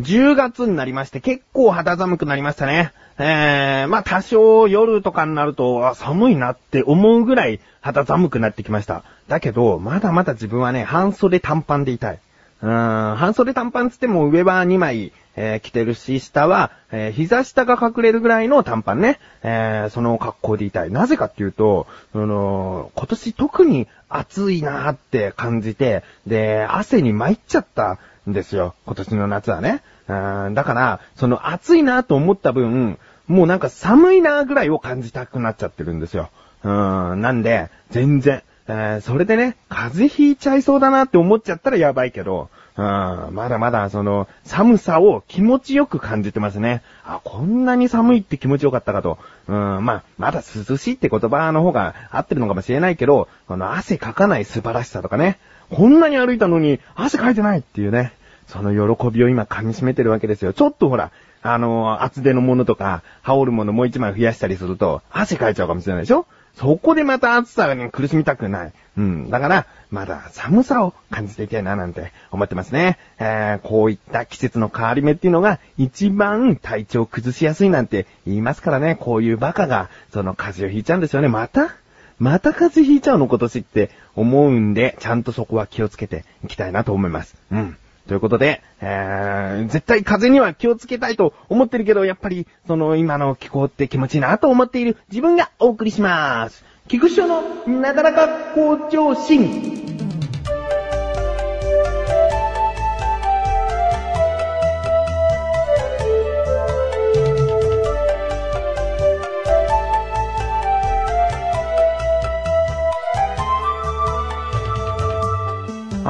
10月になりまして結構肌寒くなりましたね。えー、まあ多少夜とかになると寒いなって思うぐらい肌寒くなってきました。だけど、まだまだ自分はね、半袖短パンでいたい。うーん、半袖短パンつっても上は2枚、えー着てるし、下は、えー膝下が隠れるぐらいの短パンね。えーその格好でいたい。なぜかっていうと、その、今年特に暑いなーって感じて、で、汗に参っちゃったんですよ。今年の夏はね。だから、その暑いなーと思った分、もうなんか寒いなーぐらいを感じたくなっちゃってるんですよ。うん、なんで、全然、えーそれでね、風邪ひいちゃいそうだなって思っちゃったらやばいけど、うん、まだまだその、寒さを気持ちよく感じてますね。あ、こんなに寒いって気持ちよかったかと。うん、まあ、まだ涼しいって言葉の方が合ってるのかもしれないけど、この汗かかない素晴らしさとかね。こんなに歩いたのに汗かいてないっていうね。その喜びを今噛み締めてるわけですよ。ちょっとほら、あの、厚手のものとか、羽織るものもう一枚増やしたりすると、汗かいちゃうかもしれないでしょ？そこでまた暑さに苦しみたくない。うん。だから、まだ寒さを感じていきたいななんて思ってますね。えー、こういった季節の変わり目っていうのが一番体調崩しやすいなんて言いますからね。こういうバカが、その風邪をひいちゃうんですよね。また？また風邪ひいちゃうの？今年って思うんで、ちゃんとそこは気をつけていきたいなと思います。うん。ということで、えー、絶対風には気をつけたいと思ってるけど、やっぱり、その今の気候って気持ちいいなと思っている自分がお送りします。菊師匠のなだらか向上心。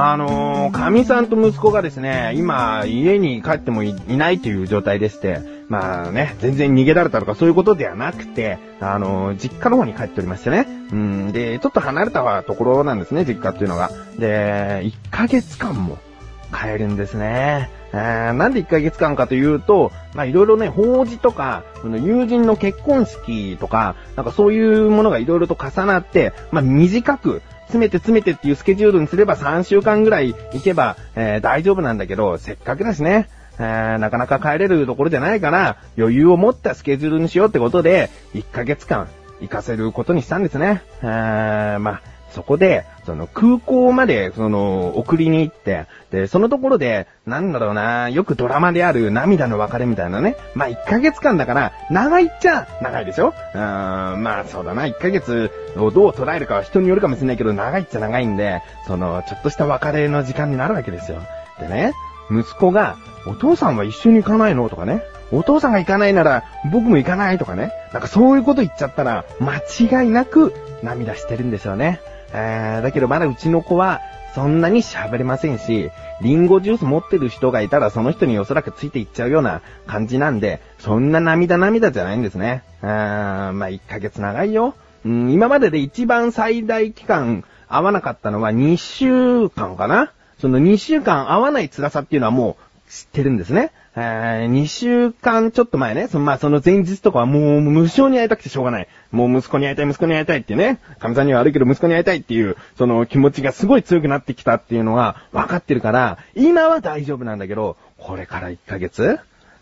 あのー、神さんと息子がですね、今、家に帰ってもいないという状態でして、まあね、全然逃げられたとかそういうことではなくて、あのー、実家の方に帰っておりましてね。うん、で、ちょっと離れたところなんですね、実家っていうのが。で、1ヶ月間も帰るんですね。えーなんで1ヶ月間かというと、まあいろいろね、法事とか、その友人の結婚式とか、なんかそういうものがいろいろと重なって、まあ短く、詰めて詰めてっていうスケジュールにすれば3週間ぐらい行けば、えー大丈夫なんだけど、せっかくだしね、えーなかなか帰れるところじゃないから、余裕を持ったスケジュールにしようってことで、1ヶ月間行かせることにしたんですね。えーまあ、そこで、その空港まで、その、送りに行って、で、そのところで、なんだろうな、よくドラマである涙の別れみたいなね。まあ、1ヶ月間だから、長いっちゃ長いでしょうーん、まあ、そうだな、1ヶ月をどう捉えるかは人によるかもしれないけど、長いっちゃ長いんで、その、ちょっとした別れの時間になるわけですよ。でね、息子が、お父さんは一緒に行かないの？とかね。お父さんが行かないなら僕も行かない？とかね。なんかそういうこと言っちゃったら間違いなく涙してるんですよね。えー、だけどまだうちの子はそんなに喋れませんし、リンゴジュース持ってる人がいたらその人におそらくついていっちゃうような感じなんで、そんな涙涙じゃないんですね。うーん、まあ1ヶ月長いよ。うん、今までで一番最大期間合わなかったのは2週間かなその2週間合わない辛さっていうのはもう知ってるんですね。えー、2週間ちょっと前ね、そのまあその前日とかはもう無償に会いたくてしょうがない。もう息子に会いたい、息子に会いたいってね、神さんには悪いけど息子に会いたいっていう、その気持ちがすごい強くなってきたっていうのが分かってるから、今は大丈夫なんだけど、これから1ヶ月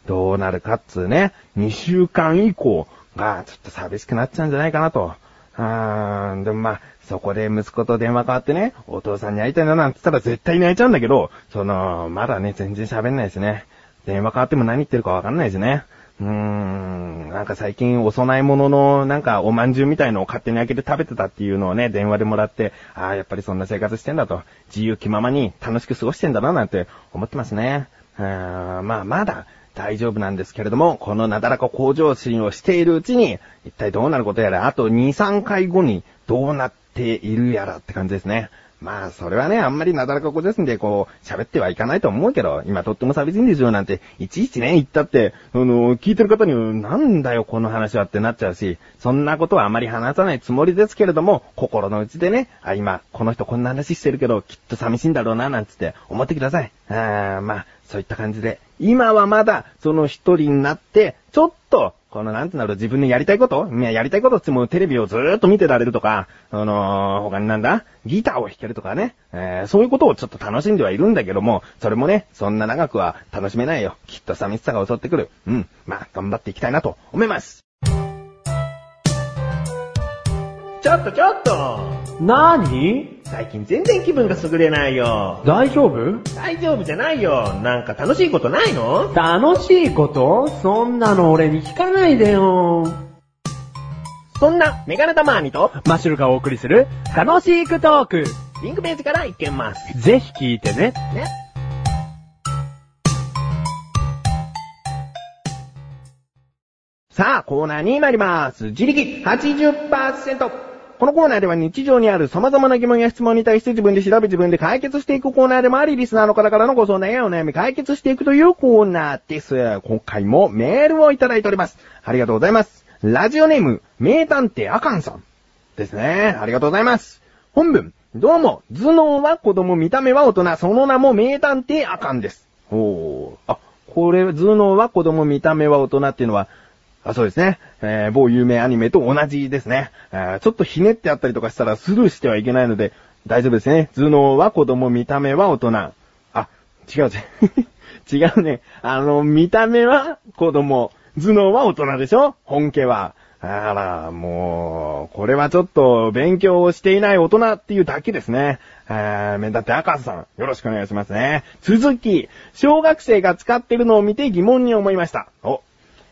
どうなるかっつうね、2週間以降がちょっと寂しくなっちゃうんじゃないかなと。あーでもまあ、そこで息子と電話変わってね、お父さんに会いたいななんて言ったら絶対に会えちゃうんだけど、その、まだね、全然喋んないですね。電話変わっても何言ってるかわかんないですね。うーん、なんか最近お供え物のなんかおまんじゅうみたいのを勝手に開けて食べてたっていうのをね、電話でもらって、ああ、やっぱりそんな生活してんだと、自由気ままに楽しく過ごしてんだななんて思ってますね。うーん、まあまだ大丈夫なんですけれども、このなだらか向上心をしているうちに、一体どうなることやら、あと2、3回後にどうなっているやらって感じですね。まあ、それはね、あんまりなだらかこですんで、こう、喋ってはいかないと思うけど、今とっても寂しいんですよなんて、いちいちね、言ったって、あの、聞いてる方に、なんだよ、この話はってなっちゃうし、そんなことはあまり話さないつもりですけれども、心の内でね、あ、今、この人こんな話してるけど、きっと寂しいんだろうな、なんつって思ってください。あーまあ、そういった感じで、今はまだその一人になって、ちょっと、このなんてなる自分のやりたいことやりたいことってもテレビをずーっと見てられるとか、あのー、他になんだギターを弾けるとかね、えー、そういうことをちょっと楽しんではいるんだけども、それもね、そんな長くは楽しめないよ。きっと寂しさが襲ってくる。うん。まあ、頑張っていきたいなと思います。ちょっとちょっとなに？最近全然気分が優れないよ。大丈夫？大丈夫じゃないよ。なんか楽しいことないの？楽しいこと？そんなの俺に聞かないでよ。そんな、メガネタマーニと、マッシュルがお送りする、楽しいクトーク。リンクページから行けます。ぜひ聞いてね。ね。さあ、コーナーに参ります。自力80%。このコーナーでは日常にある様々な疑問や質問に対して自分で調べ自分で解決していくコーナーでもあり、リスナーの方からのご相談やお悩み解決していくというコーナーです。今回もメールをいただいております。ありがとうございます。ラジオネーム、名探偵アカンさん。ですね。ありがとうございます。本文、どうも、頭脳は子供、見た目は大人、その名も名探偵アカンです。おー。あ、これ、頭脳は子供、見た目は大人っていうのは、あ、そうですね。えー、某有名アニメと同じですね。え、ちょっとひねってあったりとかしたらスルーしてはいけないので、大丈夫ですね。頭脳は子供、見た目は大人。あ、違うぜ、違うね。あの、見た目は子供、頭脳は大人でしょ？本家は。あら、もう、これはちょっと勉強をしていない大人っていうだけですね。えー、めだって赤さん、よろしくお願いしますね。続き、小学生が使ってるのを見て疑問に思いました。お、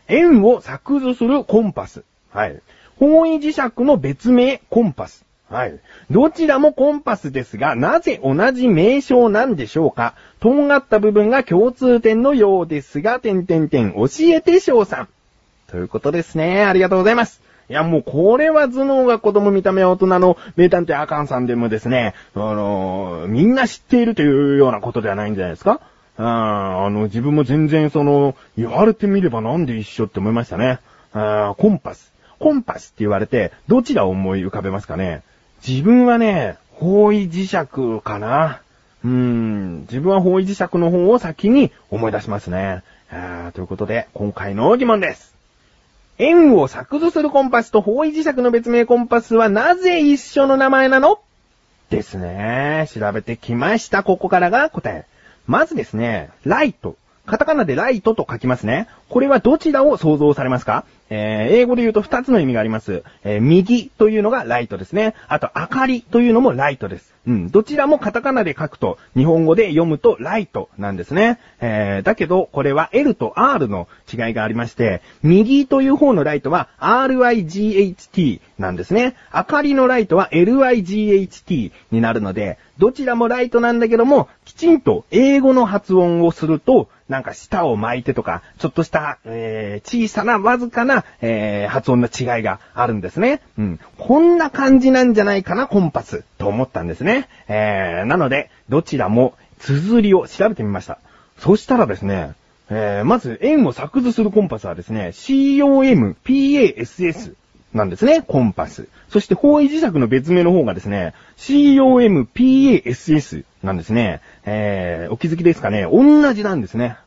円を作図するコンパス。はい。方位磁石の別名、コンパス。はい。どちらもコンパスですが、なぜ同じ名称なんでしょうか？とんがった部分が共通点のようですが、点々点教えて翔さん。ということですね。ありがとうございます。いや、もうこれは頭脳が子供見た目は大人の名探偵アカンさんでもですね、あのー、みんな知っているというようなことではないんじゃないですか？うん、あの、自分も全然その、言われてみればなんで一緒って思いましたね。あコンパス。コンパスって言われて、どちらを思い浮かべますかね自分はね、方位磁石かな。うーん、自分は方位磁石の方を先に思い出しますね。あということで、今回の疑問です。円を作図するコンパスと方位磁石の別名コンパスはなぜ一緒の名前なの？ですね。調べてきました。ここからが答え。まずですね、ライト。カタカナでライトと書きますね。これはどちらを想像されますか？えー、英語で言うと2つの意味があります。えー、右というのがライトですね。あと、明かりというのもライトです。うん。どちらもカタカナで書くと、日本語で読むとライトなんですね。えー、だけど、これは L と R の違いがありまして、右という方のライトは RIGHT なんですね。明かりのライトは LIGHT になるので、どちらもライトなんだけども、きちんと英語の発音をすると、なんか舌を巻いてとか、ちょっとした、えー、小さなわずかな、えー、発音の違いがあるんですね。うん。こんな感じなんじゃないかな、コンパス。と思ったんですね。えー、なので、どちらも、綴りを調べてみました。そしたらですね、えー、まず、円を作図するコンパスはですね、COMPASS なんですね、コンパス。そして方位磁石の別名の方がですね、COMPASS なんですね。えー、お気づきですかね同じなんですね。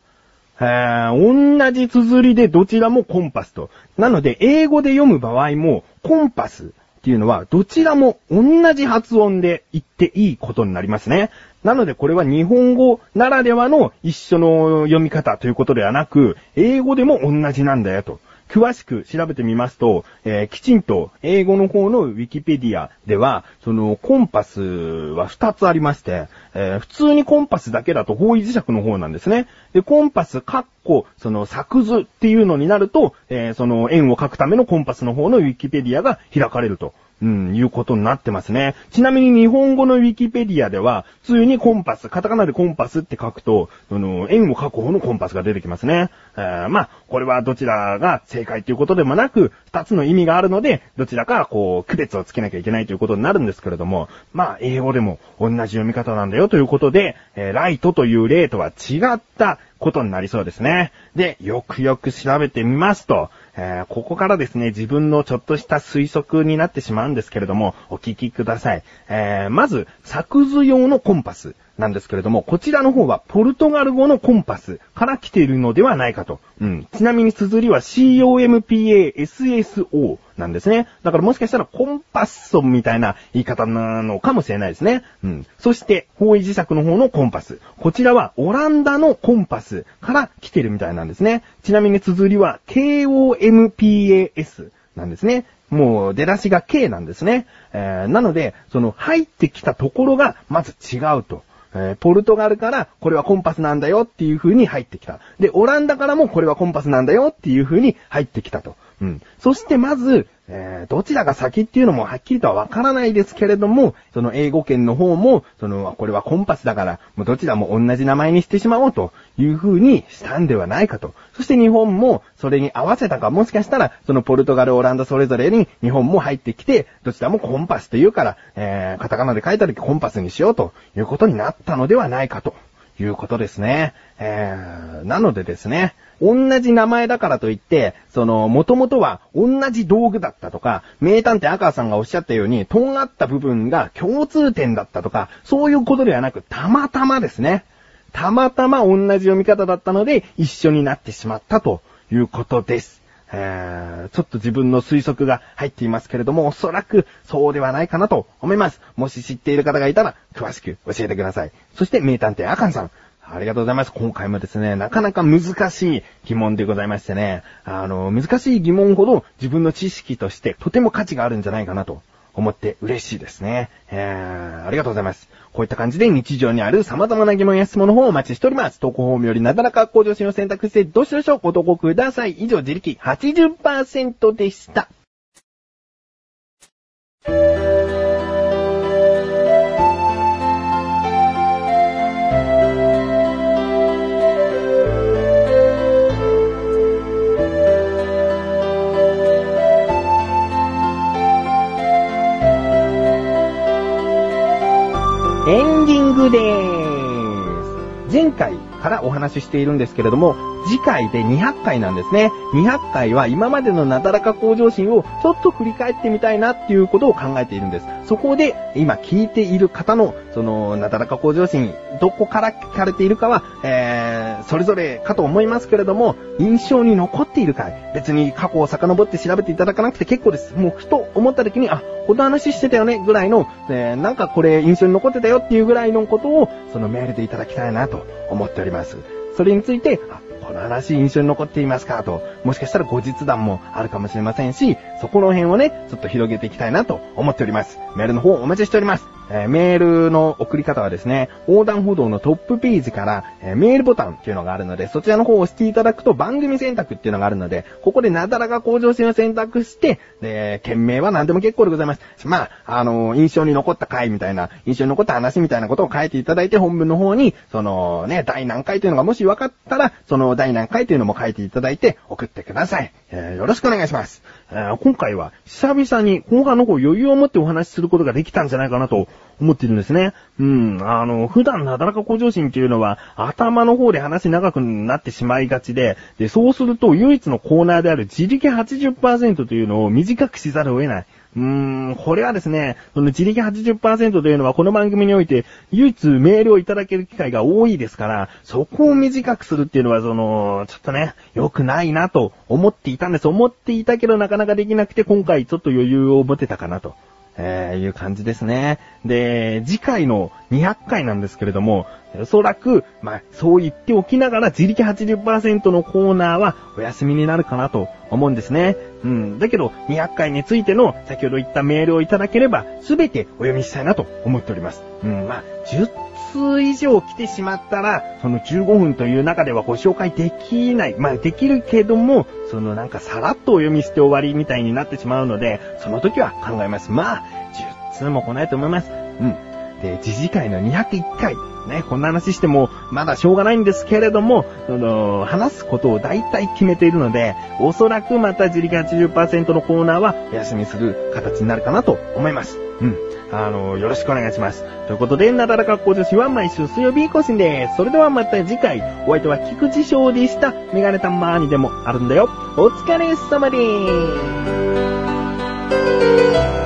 えー、同じ綴りでどちらもコンパスと。なので、英語で読む場合も、コンパスっていうのは、どちらも同じ発音で言っていいことになりますね。なのでこれは日本語ならではの一緒の読み方ということではなく、英語でも同じなんだよと。詳しく調べてみますと、えー、きちんと英語の方のウィキペディアでは、そのコンパスは2つありまして、えー、普通にコンパスだけだと方位磁石の方なんですね。で、コンパス、カッコ、その作図っていうのになると、えー、その円を書くためのコンパスの方のウィキペディアが開かれると。うん、いうことになってますね。ちなみに日本語のウィキペディアでは、普通にコンパス、カタカナでコンパスって書くと、あの、円を書く方のコンパスが出てきますね。えー、まあ、これはどちらが正解ということでもなく、二つの意味があるので、どちらか、こう、区別をつけなきゃいけないということになるんですけれども、まあ、英語でも同じ読み方なんだよということで、えー、ライトという例とは違ったことになりそうですね。で、よくよく調べてみますと、えー、ここからですね、自分のちょっとした推測になってしまうんですけれども、お聞きください。えー、まず、作図用のコンパス。なんですけれども、こちらの方はポルトガル語のコンパスから来ているのではないかと。うん。ちなみに綴りは COMPASSO なんですね。だからもしかしたらコンパッソンみたいな言い方なのかもしれないですね。うん。そして、方位磁石の方のコンパス。こちらはオランダのコンパスから来てるみたいなんですね。ちなみに綴りは KOMPAS なんですね。もう出だしが K なんですね。えー、なので、その入ってきたところがまず違うと。えー、ポルトガルからこれはコンパスなんだよっていう風に入ってきた。で、オランダからもこれはコンパスなんだよっていう風に入ってきたと。うん。そしてまず、えー、どちらが先っていうのもはっきりとはわからないですけれども、その英語圏の方も、その、これはコンパスだから、もうどちらも同じ名前にしてしまおうという風にしたんではないかと。そして日本もそれに合わせたか、もしかしたら、そのポルトガル、オランダそれぞれに日本も入ってきて、どちらもコンパスというから、えー、カタカナで書いた時コンパスにしようということになったのではないかということですね。えー、なのでですね、同じ名前だからといって、その、元々は同じ道具だったとか、名探偵赤さんがおっしゃったように、とんがった部分が共通点だったとか、そういうことではなく、たまたまですね。たまたま同じ読み方だったので、一緒になってしまったということです。え、ちょっと自分の推測が入っていますけれども、おそらくそうではないかなと思います。もし知っている方がいたら、詳しく教えてください。そして、名探偵アカンさん。ありがとうございます。今回もですね、なかなか難しい疑問でございましてね、あの、難しい疑問ほど自分の知識としてとても価値があるんじゃないかなと思って嬉しいですね。えー、ありがとうございます。こういった感じで日常にある様々な疑問や質問の方をお待ちしております。投稿フォームよりなだらか向上心を選択して、どうしどしご投稿ください。以上、自力80%でした。です。前回からお話ししているんですけれども、次回で200回なんですね。200回は今までのなだらか向上心をちょっと振り返ってみたいなっていうことを考えているんです。そこで今聞いている方のそのなだらか向上心、どこから聞かれているかは、えー、それぞれかと思いますけれども、印象に残っている回、別に過去を遡って調べていただかなくて結構です。もうふと思った時に、あ、この話してたよねぐらいの、えー、なんかこれ印象に残ってたよっていうぐらいのことを、そのメールでいただきたいなと思っております。それについて、この話印象に残っていますか？と、もしかしたら後日談もあるかもしれませんし、そこの辺をね、ちょっと広げていきたいなと思っております。メールの方お待ちしております。え、メールの送り方はですね、横断歩道のトップページから、え、メールボタンっていうのがあるので、そちらの方を押していただくと番組選択っていうのがあるので、ここでなだらか向上心を選択して、で、件名は何でも結構でございます。まあ、あの、印象に残った回みたいな、印象に残った話みたいなことを書いていただいて、本文の方に、そのね、第何回というのがもし分かったら、その第何回というのも書いていただいて送ってください。えー、よろしくお願いします。えー、今回は久々に後半の方余裕を持ってお話しすることができたんじゃないかなと思ってるんですね。うん、あの、普段なだらか向上心っていうのは頭の方で話長くなってしまいがちで、で、そうすると唯一のコーナーである自力80%というのを短くしざるを得ない。うーん、これはですね、その自力80%というのはこの番組において唯一メールをいただける機会が多いですから、そこを短くするっていうのはその、ちょっとね、良くないなと思っていたんです。思っていたけどなかなかできなくて今回ちょっと余裕を持てたかなと。えー、いう感じですね。で、次回の200回なんですけれども、おそらく、まあ、そう言っておきながら自力80%のコーナーはお休みになるかなと思うんですね。うん。だけど、200回についての先ほど言ったメールをいただければ、すべてお読みしたいなと思っております。うん、まあ、10通以上来てしまったら、その15分という中ではご紹介できない。まあ、できるけども、そのなんかさらっとお読みして終わりみたいになってしまうので、その時は考えます。まあ、10通も来ないと思います。うん。で、次次回の201回。ね、こんな話しても、まだしょうがないんですけれども、その、話すことを大体決めているので、おそらくまた自力80%のコーナーはお休みする形になるかなと思います。うん。あの、よろしくお願いします。ということで、なだらか向上心は毎週水曜日更新です。それではまた次回、お相手は菊池翔でした。メガネたまーにでもあるんだよ。お疲れ様でーす。